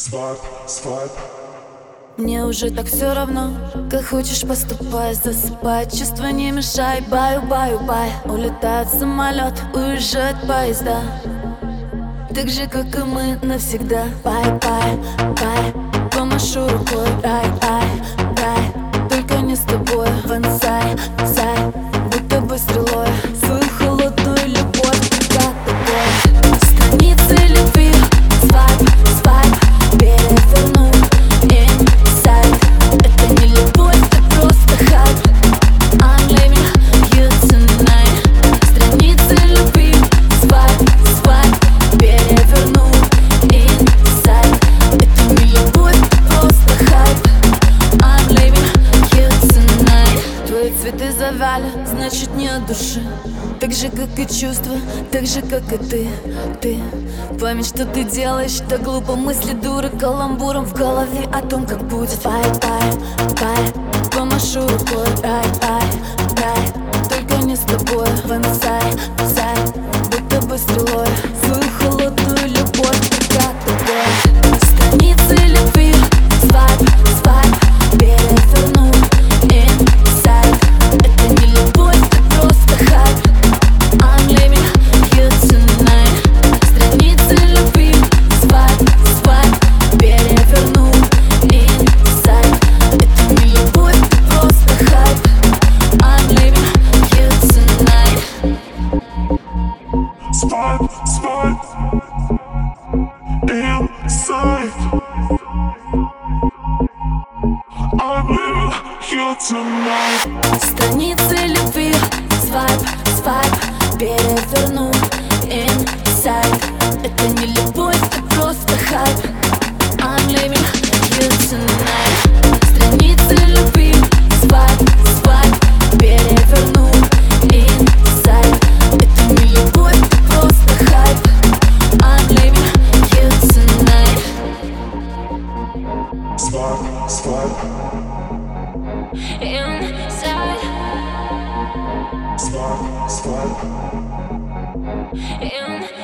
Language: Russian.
Swipe, swipe Мне уже так все равно, как хочешь поступай Засыпай, чувства не мешай Баю, баю, бай. Улетает самолет, уезжают поезда. Так же, как и мы навсегда. Bye, bye, bye. Помашу рукой, рай, рай, рай. Только не с тобой, вансай, завяли, значит не от души. Так же, как и чувства, так же, как и ты. Ты Память, что ты делаешь, так глупо. Мысли дуры каламбуром в голове О том, как будет. Бай, бай, бай Помашу рукой, рай, рай, Страницы любви Свайп, свайп Переверну Свайп, свайп Inside. Свайп, свайп Inside